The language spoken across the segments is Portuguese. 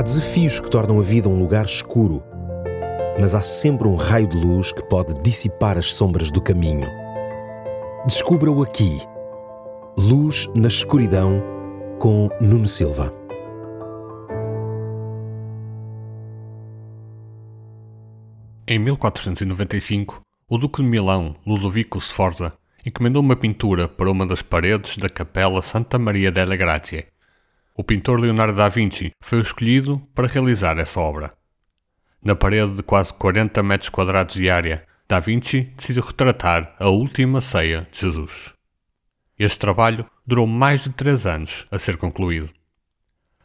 Há desafios que tornam a vida um lugar escuro, mas há sempre um raio de luz que pode dissipar as sombras do caminho. Descubra-o aqui. Luz na escuridão com Nuno Silva. Em 1495, o Duque de Milão, Ludovico Sforza, encomendou uma pintura para uma das paredes da Capela Santa Maria della Grazie. O pintor Leonardo da Vinci foi escolhido para realizar essa obra. Na parede de quase 40 metros quadrados de área, Da Vinci decidiu retratar a última ceia de Jesus. Este trabalho durou mais de três anos a ser concluído.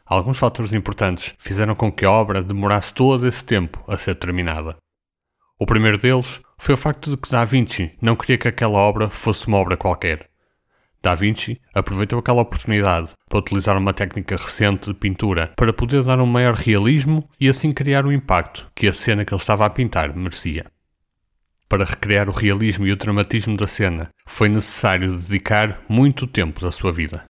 Alguns fatores importantes fizeram com que a obra demorasse todo esse tempo a ser terminada. O primeiro deles foi o facto de que Da Vinci não queria que aquela obra fosse uma obra qualquer. Da Vinci aproveitou aquela oportunidade para utilizar uma técnica recente de pintura para poder dar um maior realismo e assim criar o impacto que a cena que ele estava a pintar merecia. Para recriar o realismo e o dramatismo da cena, foi necessário dedicar muito tempo da sua vida.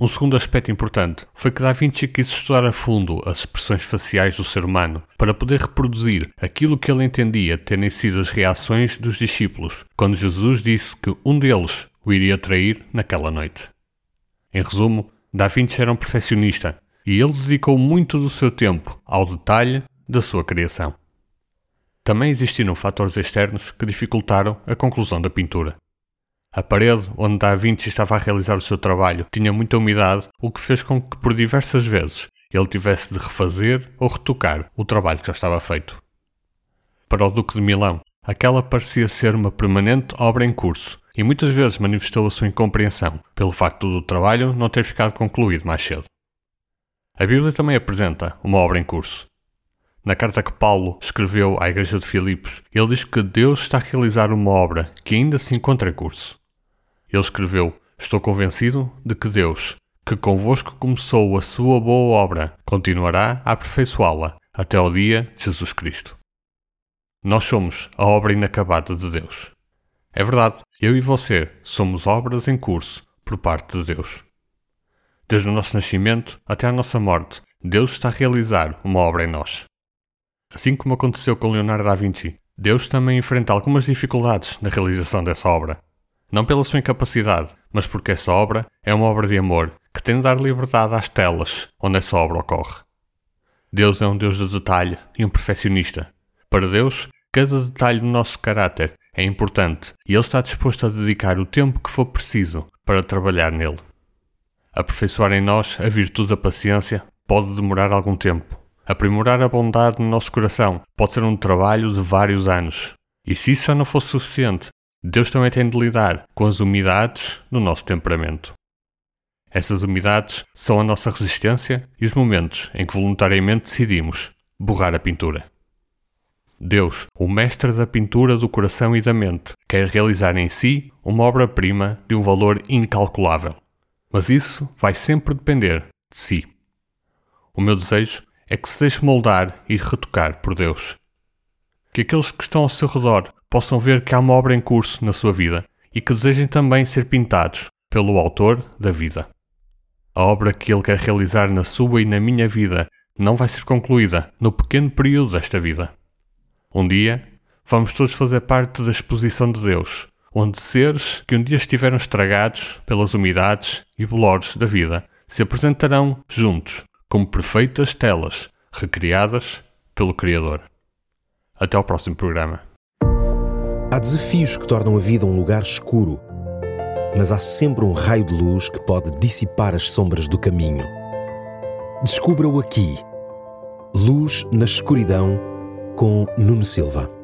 Um segundo aspecto importante foi que Da Vinci quis estudar a fundo as expressões faciais do ser humano para poder reproduzir aquilo que ele entendia terem sido as reações dos discípulos quando Jesus disse que um deles o iria trair naquela noite. Em resumo, Da Vinci era um perfeccionista e ele dedicou muito do seu tempo ao detalhe da sua criação. Também existiram fatores externos que dificultaram a conclusão da pintura. A parede onde Da Vinci estava a realizar o seu trabalho tinha muita umidade, o que fez com que por diversas vezes ele tivesse de refazer ou retocar o trabalho que já estava feito. Para o Duque de Milão, aquela parecia ser uma permanente obra em curso e muitas vezes manifestou a sua incompreensão pelo facto do trabalho não ter ficado concluído mais cedo. A Bíblia também apresenta uma obra em curso. Na carta que Paulo escreveu à Igreja de Filipos, ele diz que Deus está a realizar uma obra que ainda se encontra em curso. Ele escreveu: Estou convencido de que Deus, que convosco começou a sua boa obra, continuará a aperfeiçoá-la até ao dia de Jesus Cristo. Nós somos a obra inacabada de Deus. É verdade, eu e você somos obras em curso por parte de Deus. Desde o nosso nascimento até a nossa morte, Deus está a realizar uma obra em nós. Assim como aconteceu com Leonardo da Vinci, Deus também enfrenta algumas dificuldades na realização dessa obra. Não pela sua incapacidade, mas porque essa obra é uma obra de amor que tem de dar liberdade às telas onde essa obra ocorre. Deus é um Deus de detalhe e um perfeccionista. Para Deus, cada detalhe do nosso caráter é importante e Ele está disposto a dedicar o tempo que for preciso para trabalhar nele. Aperfeiçoar em nós a virtude da paciência pode demorar algum tempo, Aprimorar a bondade no nosso coração pode ser um trabalho de vários anos. E se isso já não fosse suficiente, Deus também tem de lidar com as umidades no nosso temperamento. Essas umidades são a nossa resistência e os momentos em que voluntariamente decidimos borrar a pintura. Deus, o mestre da pintura do coração e da mente, quer realizar em si uma obra-prima de um valor incalculável. Mas isso vai sempre depender de si. O meu desejo é que se deixe moldar e retocar por Deus. Que aqueles que estão ao seu redor possam ver que há uma obra em curso na sua vida e que desejem também ser pintados pelo Autor da vida. A obra que Ele quer realizar na sua e na minha vida não vai ser concluída no pequeno período desta vida. Um dia, vamos todos fazer parte da exposição de Deus, onde seres que um dia estiveram estragados pelas umidades e bolores da vida se apresentarão juntos como perfeitas telas recriadas pelo Criador. Até ao próximo programa. Há desafios que tornam a vida um lugar escuro, mas há sempre um raio de luz que pode dissipar as sombras do caminho. Descubra-o aqui. Luz na escuridão com Nuno Silva.